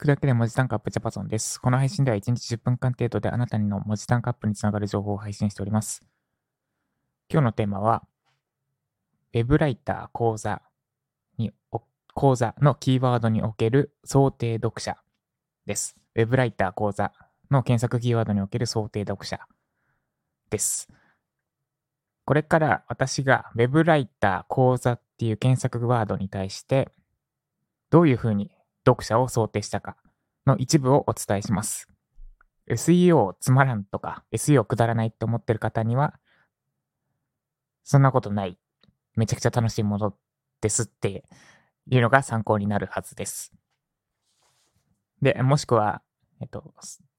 くだけで文字単価アップジャパソンです。この配信では1日10分間程度であなたの文字単価アップにつながる情報を配信しております。今日のテーマは、ウェブライター講座に、講座のキーワードにおける想定読者です。ウェブライター講座の検索キーワードにおける想定読者です。これから私が Web ライター講座っていう検索ワードに対してどういうふうに読者を想定したかの一部をお伝えします。SEO つまらんとか SEO くだらないって思ってる方にはそんなことない。めちゃくちゃ楽しいものですっていうのが参考になるはずです。で、もしくは、えっと、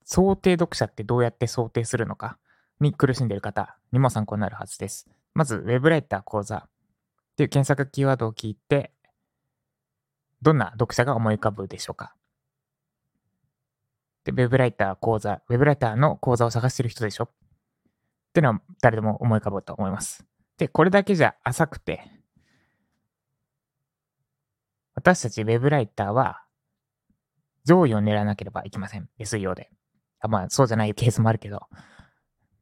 想定読者ってどうやって想定するのかに苦しんでいる方にも参考になるはずです。まず、ウェブライター講座っていう検索キーワードを聞いて、どんな読者が思い浮かぶでしょうか？で、ウェブライター講座、ウェブライターの講座を探してる人でしょ？ってのは誰でも思い浮かぶと思います。で、これだけじゃ浅くて、私たちウェブライターは上位を狙わなければいけません。SEO で。あまあ、そうじゃないケースもあるけど。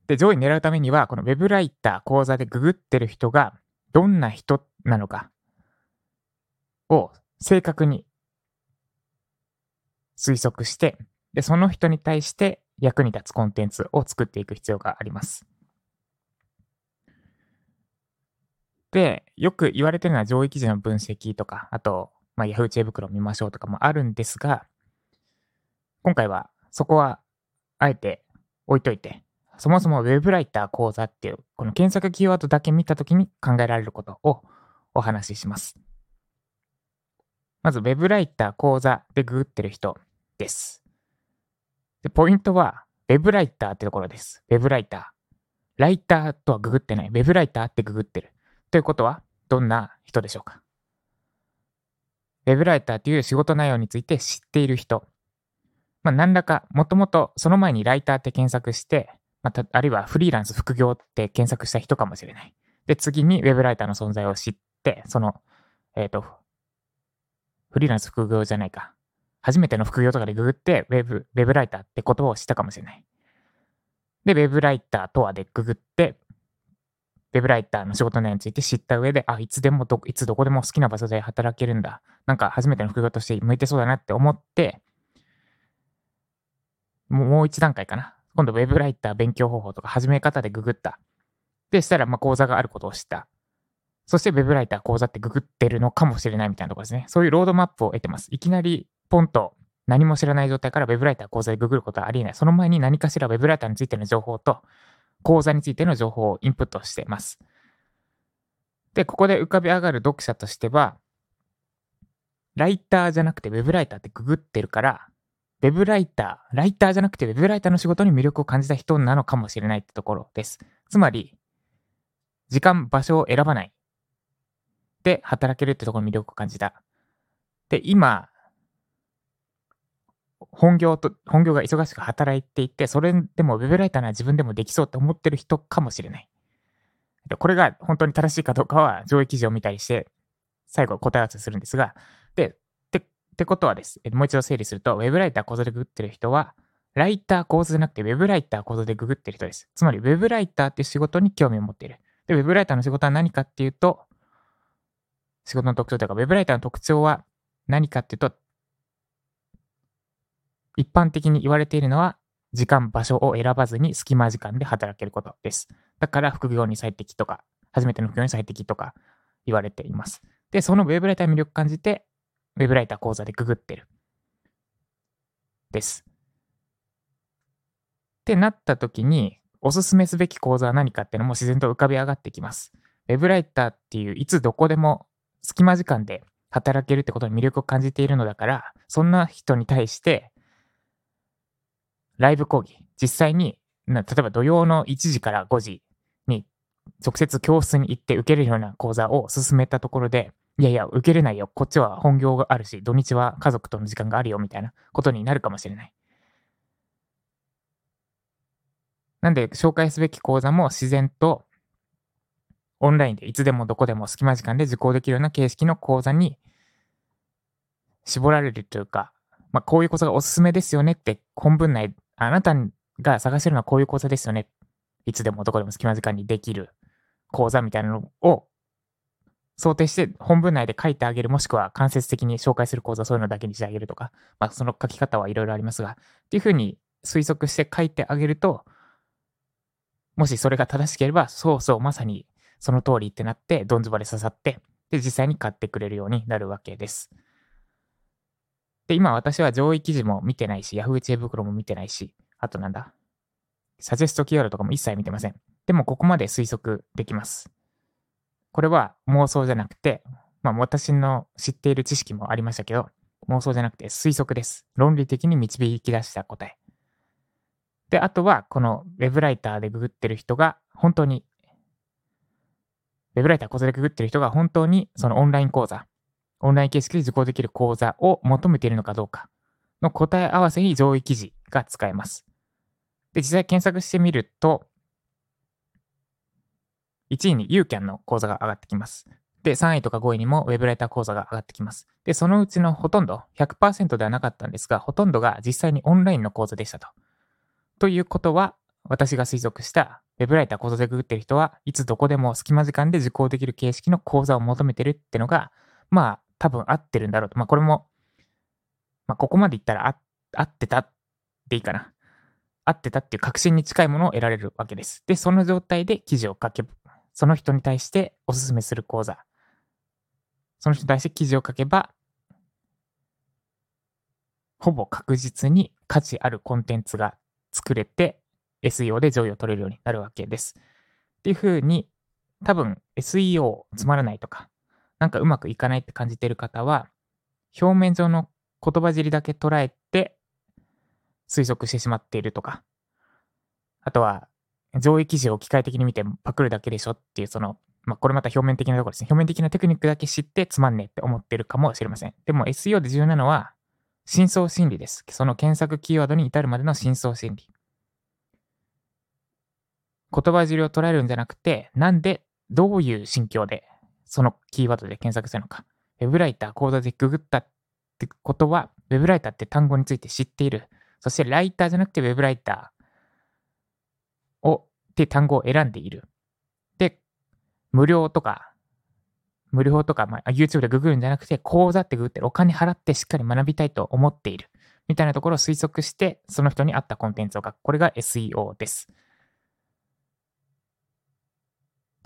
で、上位狙うためには、このウェブライター講座でググってる人がどんな人なのかを正確に推測して、で、その人に対して役に立つコンテンツを作っていく必要があります。で、よく言われてるのは上位記事の分析とか、あと、まあ、Yahoo 知恵袋を見ましょうとかもあるんですが、今回はそこはあえて置いといて、そもそも Web ライター講座っていう、この検索キーワードだけ見たときに考えられることをお話しします。まず Web ライター講座でググってる人です。で、ポイントは Web ライターってところです。Web ライター。ライターとはググってない。Web ライターってググってる。ということは、どんな人でしょうか ?Web ライターという仕事内容について知っている人。まあ、何らか、もともとその前にライターって検索して、また、あるいはフリーランス副業って検索した人かもしれない。で、次に Web ライターの存在を知って、その、えっ、ー、と、フリーランス副業じゃないか。初めての副業とかでググって、ウェブ、ウェブライターって言葉を知ったかもしれない。で、ウェブライターとはでググって、ウェブライターの仕事内容について知った上で、あ、いつでもど、いつどこでも好きな場所で働けるんだ。なんか初めての副業として向いてそうだなって思って、もう一段階かな。今度ウェブライター勉強方法とか始め方でググった。で、したら、まあ、講座があることを知った。そして、ウェブライター講座ってググってるのかもしれないみたいなところですね。そういうロードマップを得てます。いきなり、ポンと何も知らない状態から Web ライター講座でググることはありえない。その前に何かしら Web ライターについての情報と、講座についての情報をインプットしています。で、ここで浮かび上がる読者としては、ライターじゃなくて Web ライターってググってるから、ウェブライター、ライターじゃなくてウェブライターの仕事に魅力を感じた人なのかもしれないってところです。つまり、時間、場所を選ばない。で、働けるってところに魅力を感じた。で、今、本業と、本業が忙しく働いていて、それでもウェブライターなら自分でもできそうって思ってる人かもしれない。これが本当に正しいかどうかは上位記事を見たりして、最後答え合わせするんですが、で、ってってことはです。もう一度整理すると、ウェブライター講座でググってる人は、ライター講座じゃなくて、ウェブライター講座でググってる人です。つまり、ウェブライターっていう仕事に興味を持っている。で、ウェブライターの仕事は何かっていうと、仕事の特徴というか、ウェブライターの特徴は何かっていうと、一般的に言われているのは、時間、場所を選ばずに隙間時間で働けることです。だから、副業に最適とか、初めての副業に最適とか言われています。で、そのウェブライターに魅力感じて、ウェブライター講座でググってる。です。ってなった時に、おすすめすべき講座は何かっていうのも自然と浮かび上がってきます。ウェブライターっていういつどこでも隙間時間で働けるってことに魅力を感じているのだから、そんな人に対して、ライブ講義、実際に、例えば土曜の1時から5時に直接教室に行って受けるような講座を進めたところで、いやいや、受けれないよ。こっちは本業があるし、土日は家族との時間があるよ、みたいなことになるかもしれない。なんで、紹介すべき講座も自然と、オンラインでいつでもどこでも隙間時間で受講できるような形式の講座に絞られるというか、まあ、こういう講座がおすすめですよねって本文内、あなたが探してるのはこういう講座ですよね。いつでもどこでも隙間時間にできる講座みたいなのを想定して本文内で書いてあげる、もしくは間接的に紹介する講座、そういうのだけにしてあげるとか、まあ、その書き方はいろいろありますが、っていうふうに推測して書いてあげると、もしそれが正しければ、そうそう、まさにその通りってなって、どんずばで刺さって、で、実際に買ってくれるようになるわけです。で、今私は上位記事も見てないし、Yahoo 知恵袋も見てないし、あとなんだ、サジェストキーワードとかも一切見てません。でもここまで推測できます。これは妄想じゃなくて、まあ私の知っている知識もありましたけど、妄想じゃなくて推測です。論理的に導き出した答え。で、あとはこの web ライターでググってる人が本当に、ウェブライター講座でググってる人が本当にそのオンライン講座、オンライン形式で受講できる講座を求めているのかどうかの答え合わせに上位記事が使えます。で、実際検索してみると、1位に UCAN の講座が上がってきます。で、3位とか5位にも Web ライター講座が上がってきます。で、そのうちのほとんど、100%ではなかったんですが、ほとんどが実際にオンラインの講座でしたと。ということは、私が推測した Web ライター講座でググってる人はいつどこでも隙間時間で受講できる形式の講座を求めてるってのが、まあ多分合ってるんだろうと。まあこれも、まあここまで言ったら合ってたっていいかな。合ってたっていう確信に近いものを得られるわけです。で、その状態で記事を書けば、その人に対しておすすめする講座。その人に対して記事を書けば、ほぼ確実に価値あるコンテンツが作れて、SEO で上位を取れるようになるわけです。っていうふうに、多分 SEO つまらないとか、なんかうまくいかないって感じてる方は、表面上の言葉尻だけ捉えて推測してしまっているとか、あとは、上位記事を機械的に見てパクるだけでしょっていう、その、まあ、これまた表面的なところですね。表面的なテクニックだけ知ってつまんねえって思ってるかもしれません。でも SEO で重要なのは、深層心理です。その検索キーワードに至るまでの深層心理。言葉尻を捉えるんじゃなくて、なんで、どういう心境で、そのキーワードで検索するのか。ウェブライター、講座でググったってことは、ウェブライターって単語について知っている。そしてライターじゃなくてウェブライターを、って単語を選んでいる。で、無料とか、無料とか、まあ、YouTube でググるんじゃなくて、講座ってググってお金払ってしっかり学びたいと思っている。みたいなところを推測して、その人に合ったコンテンツを書く。これが SEO です。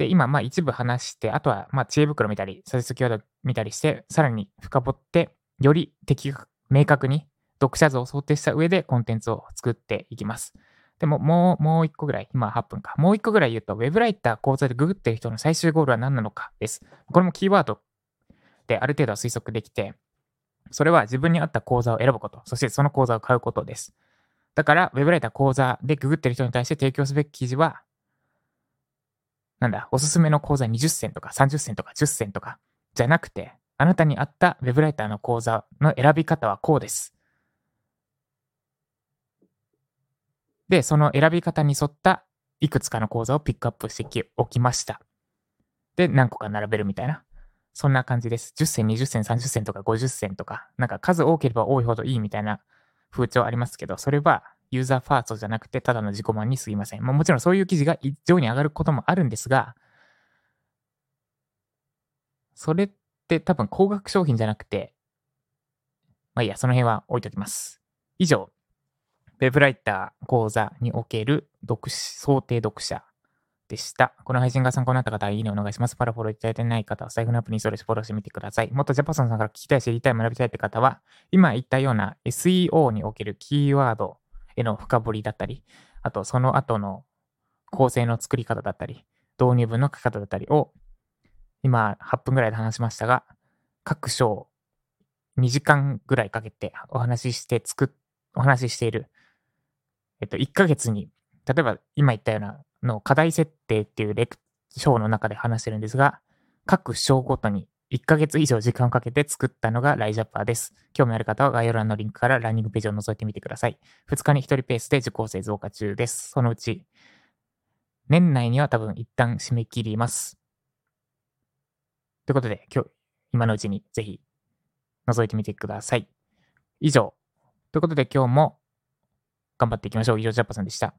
で、今、まあ一部話して、あとは、まあ知恵袋見たり、サジェストキーワード見たりして、さらに深掘って、より的確、明確に読者像を想定した上でコンテンツを作っていきます。でも、もう、もう一個ぐらい、今8分か。もう一個ぐらい言うと、ウェブライター講座でググってる人の最終ゴールは何なのかです。これもキーワードである程度は推測できて、それは自分に合った講座を選ぶこと、そしてその講座を買うことです。だから、ウェブライター講座でググってる人に対して提供すべき記事は、なんだ、おすすめの講座20銭とか30銭とか10銭とか、じゃなくて、あなたに合ったウェブライターの講座の選び方はこうです。で、その選び方に沿ったいくつかの講座をピックアップしておきました。で、何個か並べるみたいな。そんな感じです。10銭、20銭、30銭とか50銭とか、なんか数多ければ多いほどいいみたいな風潮ありますけど、それはユーザーファーストじゃなくて、ただの自己満に過ぎません。まあ、もちろんそういう記事が上に上がることもあるんですが、それって多分高額商品じゃなくて、まあいいや、その辺は置いときます。以上、ウェブライター講座における読想定読者でした。この配信が参考になった方は、いいねお願いします。パラフォローいただいてない方は、財布のアプリにそれフォローしてみてください。もっとジャパソンさんから聞きたい、知りたい、学びたいって方は、今言ったような SEO におけるキーワードへの深掘りだったり、あとその後の構成の作り方だったり、導入文の書き方だったりを、今8分ぐらいで話しましたが、各章2時間ぐらいかけてお話しして作、お話ししている、えっと、1ヶ月に、例えば今言ったようなの課題設定っていうレク章の中で話してるんですが、各章ごとに1ヶ月以上時間をかけて作ったのがライジャッパーです。興味ある方は概要欄のリンクからランニングページを覗いてみてください。2日に1人ペースで受講生増加中です。そのうち、年内には多分一旦締め切ります。ということで、今日、今のうちにぜひ覗いてみてください。以上、ということで今日も頑張っていきましょう。以上、ジャッパさんでした。